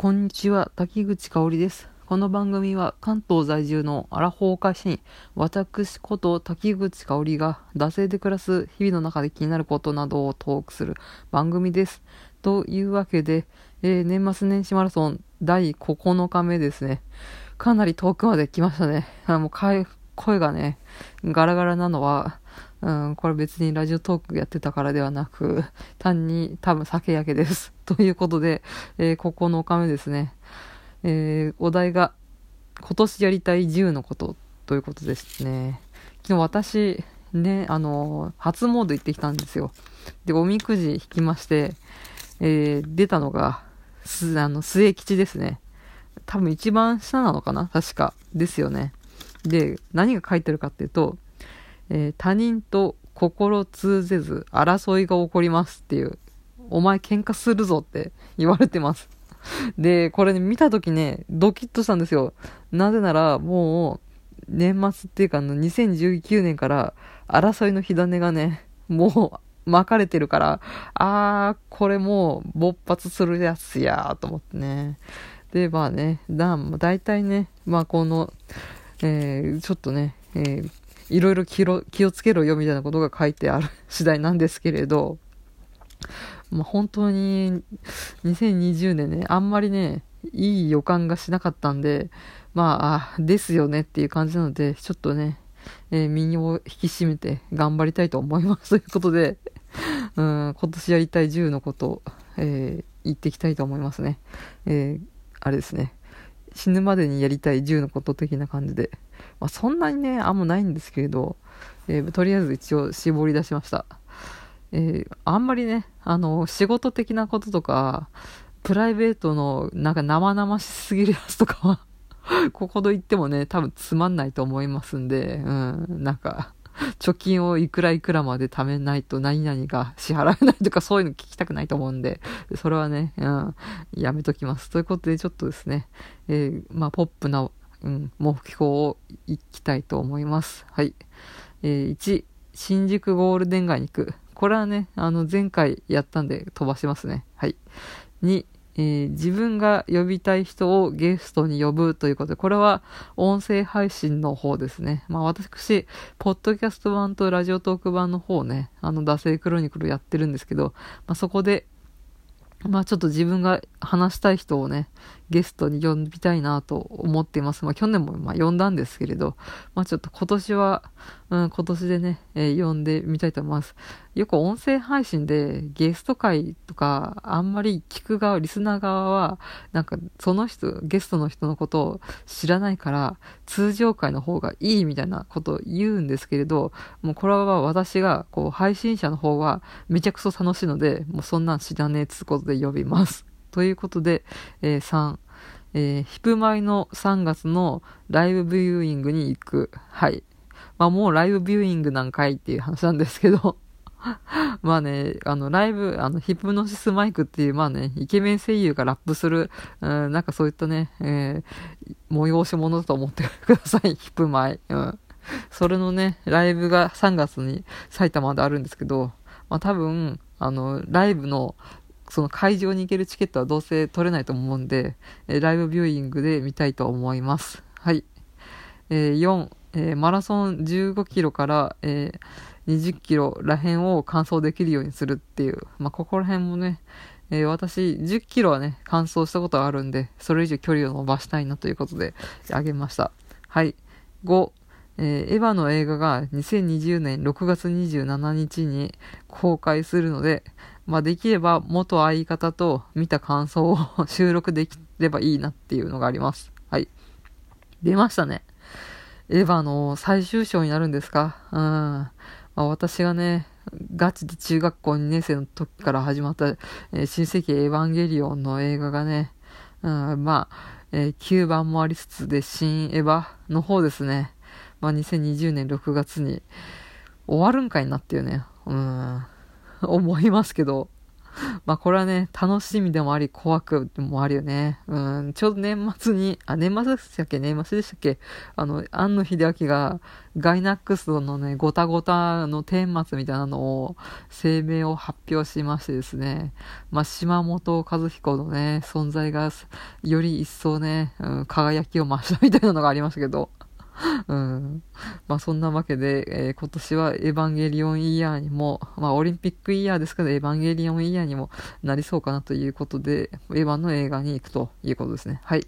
こんにちは、滝口香織です。この番組は関東在住のアラフォー会社員、私こと滝口香織が、惰性で暮らす日々の中で気になることなどをトークする番組です。というわけで、えー年末年始マラソン第9日目ですね。かなり遠くまで来ましたね。あもう声がね、ガラガラなのは、うん、これ別にラジオトークやってたからではなく、単に多分酒焼けです。ということで、えー9日目ですね。えーお題が、今年やりたい10のことということですね。昨日私、ね、あのー初詣行ってきたんですよ。で、おみくじ引きまして、えー出たのが、す、あの、末吉ですね。多分一番下なのかな？確か。ですよね。で、何が書いてるかっていうと、えー他人と心通ぜず争いが起こりますっていう、お前喧嘩するぞって言われてます。で、これね、見たときね、ドキッとしたんですよ。なぜなら、もう、年末っていうか、あの、2019年から、争いの火種がね、もう、巻かれてるから、あー、これもう、勃発するやつやーと思ってね。で、まあね、だ、だいたいね、まあこの、えーちょっとね、えーいろいろ気をつけろよみたいなことが書いてある次第なんですけれど、まあ、本当に2020年ね、あんまりね、いい予感がしなかったんで、まあ、あですよねっていう感じなので、ちょっとね、えー身を引き締めて頑張りたいと思います。ということで、うん、今年やりたい10のことを、えー言っていきたいと思いますね。えーあれですね。死ぬまでにやりたい10のこと的な感じで。まあ、そんなにね、あんまないんですけれど、えーとりあえず一応絞り出しました。えーあんまりね、あの、仕事的なこととか、プライベートのなんか生々しすぎるやつとかは、ここで言ってもね、多分つまんないと思いますんで、うん、なんか、貯金をいくらいくらまで貯めないと何々が支払えないとかそういうの聞きたくないと思うんで、それはね、うん、やめときます。ということでちょっとですね、えーまあ、ポップな、うん、目標をいきたいと思います。はい。えー1、新宿ゴールデン街に行く。これはね、あの、前回やったんで飛ばしますね。はい。2、えー自分が呼びたい人をゲストに呼ぶということで、これは音声配信の方ですね。まあ私、ポッドキャスト版とラジオトーク版の方ね、あの、惰性クロニクルやってるんですけど、まあそこで、まあちょっと自分が話したい人をね、ゲストに呼びたいなと思っています。まあ去年もまあ呼んだんですけれど、まあちょっと今年は、うん、今年でね、えー呼んでみたいと思います。よく音声配信でゲスト会とか、あんまり聞く側、リスナー側は、なんかその人、ゲストの人のことを知らないから、通常会の方がいいみたいなことを言うんですけれど、もうこれは私が、こう、配信者の方はめちゃくそ楽しいので、もうそんなん知らねえっつうことで呼びます。ということで、えー3、えーヒプマイの3月のライブビューイングに行く。はい。まあもうライブビューイングなんかいっていう話なんですけど、まあね、あの、ライブ、あの、ヒプノシスマイクっていう、まあね、イケメン声優がラップする、うん、なんかそういったね、えー催し物だと思ってください、ヒプマイ。うん。それのね、ライブが3月に埼玉であるんですけど、まあ多分、あの、ライブの、その会場に行けるチケットはどうせ取れないと思うんで、えーライブビューイングで見たいと思います。はい。えー4、えーマラソン15キロから、えー20キロらへんを完走できるようにするっていう、まあ、ここら辺もね、えー私、10キロはね、完走したことがあるんで、それ以上距離を伸ばしたいなということで、あげました。はい。5、えーエヴァの映画が2020年6月27日に公開するので、まあ、できれば元相方と見た感想を 収録できればいいなっていうのがあります。はい。出ましたね。エヴァの最終章になるんですか？うん。まあ、私がね、ガチで中学校2年生の時から始まった、えー新世紀エヴァンゲリオンの映画がね、うん、まあ、えー9番もありつつで、新エヴァの方ですね。まあ、2020年6月に終わるんかいなっていうね、うん、思いますけど、まあこれはね、楽しみでもあり、怖くもあるよね。うん、ちょうど年末に、あ、年末でしたっけ？年末でしたっけ？あの、庵野秀明がガイナックスのね、ごたごたの顛末みたいなのを、声明を発表しましてですね、まあ島本和彦のね、存在がより一層ね、うん、輝きを増したみたいなのがありましたけど、うん。まあそんなわけで、えー、今年はエヴァンゲリオンイヤーにも、まあオリンピックイヤーですけど、エヴァンゲリオンイヤーにもなりそうかなということで、エヴァンの映画に行くということですね。はい。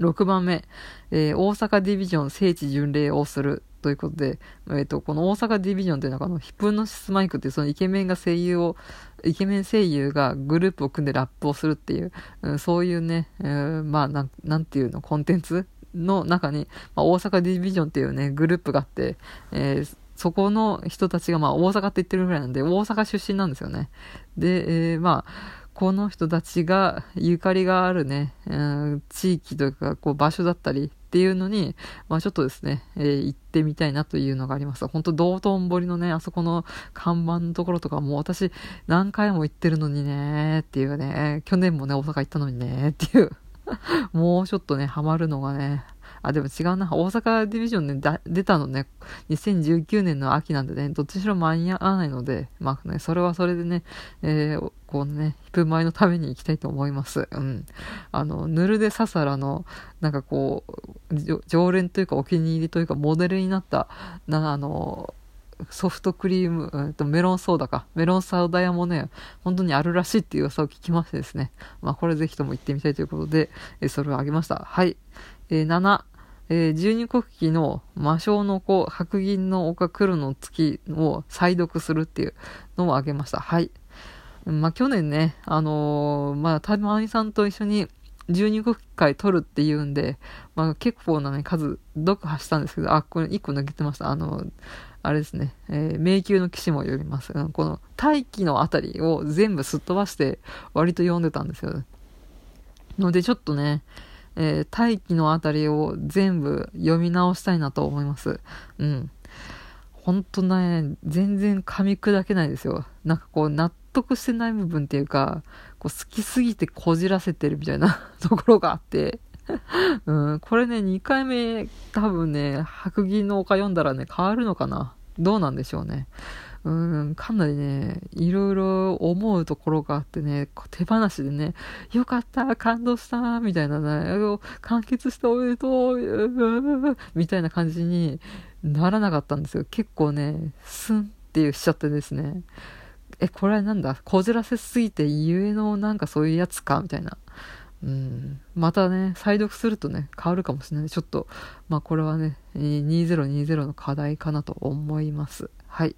6番目、えー、大阪ディビジョン聖地巡礼をするということで、え、ー、と、この大阪ディビジョンというのは、このヒプノシスマイクっていうそのイケメンが声優を、イケメン声優がグループを組んでラップをするっていう、うん、そういうね、えー、まあなん、なんていうの、コンテンツの中に、まあ、大阪ディビジョンっていうね、グループがあって、えー、そこの人たちが、まあ、大阪って言ってるぐらいなんで、大阪出身なんですよね。で、えー、まあ、この人たちがゆかりがあるね、うん、地域というか、こう、場所だったりっていうのに、まあ、ちょっとですね、えー、行ってみたいなというのがあります。本当道頓堀のね、あそこの看板のところとかも私何回も行ってるのにね、っていうね、去年もね、大阪行ったのにね、っていう もうちょっとね、ハマるのがね、あ、でも違うな。大阪ディビジョンね、出たのね、2019年の秋なんでね、どっちしろ間に合わないので、まあね、それはそれでね、えー、こうね、ヒプマイのために行きたいと思います。うん。あの、ヌルデササラの、なんかこう、常連というかお気に入りというかモデルになった、な、あの、ソフトクリーム、えっと、メロンソーダか。メロンソーダ屋もね、本当にあるらしいっていう噂を聞きましてですね。まあ、これぜひとも行ってみたいということで、えそれをあげました。はい。えー、7、えー、十二国旗の魔性の子、白銀の丘黒の月を再読するっていうのをあげました。はい。まあ、去年ね、あのー、まあ、たまみさんと一緒に12国旗会取るっていうんで、まあ、結構なね、数、読破したんですけど、あ、これ1個抜けてました。あの、あれですね、えー、迷宮の騎士も読みます。この大気のあたりを全部すっ飛ばして割と読んでたんですよ。のでちょっとね、えー、大気のあたりを全部読み直したいなと思います。うん。ほんとね、全然噛み砕けないですよ。なんかこう納得してない部分っていうか、こう好きすぎてこじらせてるみたいな ところがあって、うん、これね、2回目、多分ね、白銀の丘読んだらね、変わるのかな？どうなんでしょうね。うん、かなりね、いろいろ思うところがあってね、手放しでね、よかった、感動した、みたいなね、完結しておめでとう、みたいな感じにならなかったんですよ。結構ね、スンってしちゃってですね、え、これはなんだ、こじらせすぎてゆえのなんかそういうやつか？みたいな。うん、またね、再読するとね、変わるかもしれない。ちょっと、まあこれはね、2020の課題かなと思います。はい。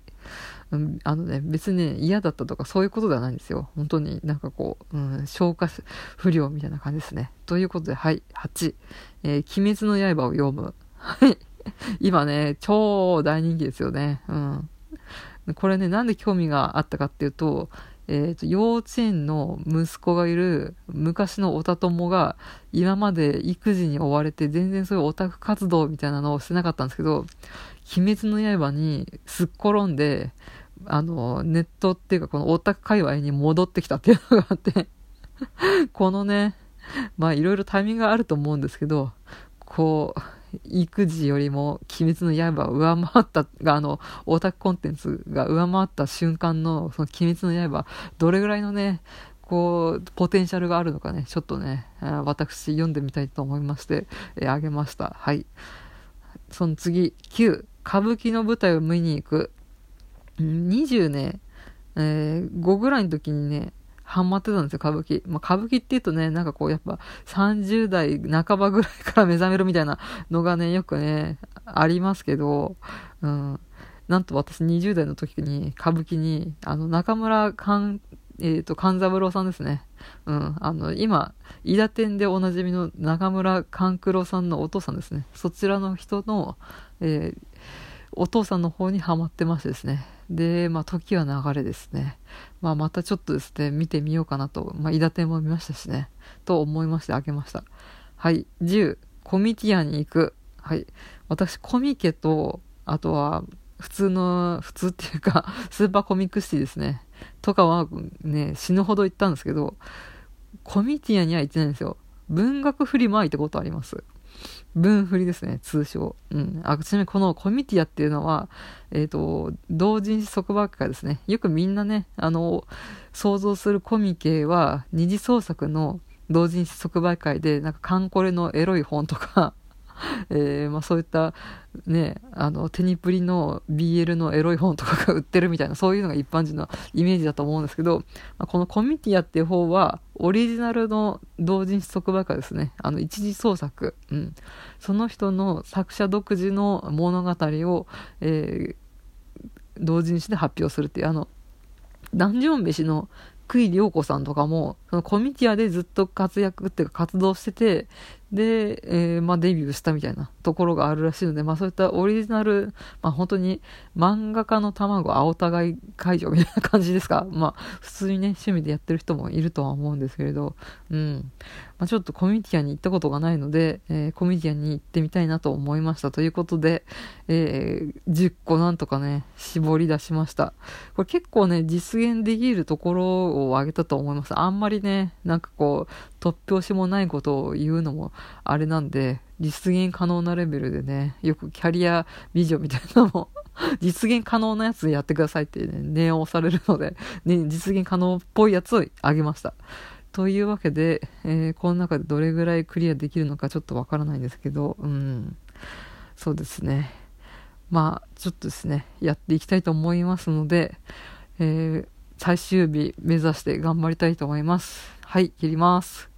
うん、あのね、別に、ね、嫌だったとかそういうことではないんですよ。本当になんかこう、うん、消化不良みたいな感じですね。ということで、はい、8、えー、鬼滅の刃を読む。はい。今ね、超大人気ですよね。うん。これね、なんで興味があったかっていうと、えっ、ー、と、幼稚園の息子がいる昔のオタ友が今まで育児に追われて全然そういうオタク活動みたいなのをしてなかったんですけど、鬼滅の刃にすっ転んで、あの、ネットっていうかこのオタク界隈に戻ってきたっていうのがあって このね、まあいろいろタイミングがあると思うんですけど、こう、育児よりも鬼滅の刃を上回ったが、あの、オタクコンテンツが上回った瞬間の、その鬼滅の刃、どれぐらいのね、こう、ポテンシャルがあるのかね、ちょっとね、私読んでみたいと思いまして、えー、あげました。はい。その次、9、歌舞伎の舞台を見に行く。20ね、えー、5ぐらいの時にね、ハマってたんですよ、歌舞伎。まあ、歌舞伎って言うとね、なんかこう、やっぱ30代半ばぐらいから目覚めるみたいなのがね、よくね、ありますけど、うん。なんと私20代の時に歌舞伎に、あの、中村勘、えっ、ー、と、勘三郎さんですね。うん。あの、今、伊田店でおなじみの中村勘九郎さんのお父さんですね。そちらの人の、えー、お父さんの方にハマってましてですね。で、まあ、時は流れですね。まあ、またちょっとですね、見てみようかなと、まあ、伊達も見ましたしね、と思いましてあげました。はい。10、コミティアに行く。はい。私、コミケと、あとは、普通の、普通っていうか、スーパーコミックシティですね。とかはね、死ぬほど行ったんですけど、コミティアには行ってないんですよ。文学フリマ行ったことあります。文振りですね、通称。うん。あ、ちなみにこのコミティアっていうのは、えっ、ー、と、同人誌即売会ですね。よくみんなね、あの、想像するコミケは、二次創作の同人誌即売会で、なんかカンコレのエロい本とか えー、まあ、そういったね、あの、テニプリの BL のエロい本とかが売ってるみたいな、そういうのが一般人のイメージだと思うんですけど、まあ、このコミティアっていう方は、オリジナルの同人誌即売会ですね。あの、一次創作。うん。その人の作者独自の物語を、えー、同人誌で発表するっていう、あの、ダンジョン飯の久井涼子さんとかも、そのコミティアでずっと活躍っていうか活動してて、で、えー、まあデビューしたみたいなところがあるらしいので、まあそういったオリジナル、まあ本当に漫画家の卵、青互い会場みたいな感じですか？まあ普通にね、趣味でやってる人もいるとは思うんですけれど、うん。まあちょっとコミュニティアに行ったことがないので、えー、コミュニティアに行ってみたいなと思いましたということで、えー、10個なんとかね、絞り出しました。これ結構ね、実現できるところを挙げたと思います。あんまりね、なんかこう、突拍子もないことを言うのもあれなんで、実現可能なレベルでね、よくキャリアビジョンみたいなのも 実現可能なやつやってくださいってね、念を押されるので、ね、実現可能っぽいやつをあげました。というわけで、えー、この中でどれぐらいクリアできるのかちょっとわからないんですけど、うん、そうですね。まあ、ちょっとですね、やっていきたいと思いますので、えー、最終日目指して頑張りたいと思います。はい、切ります。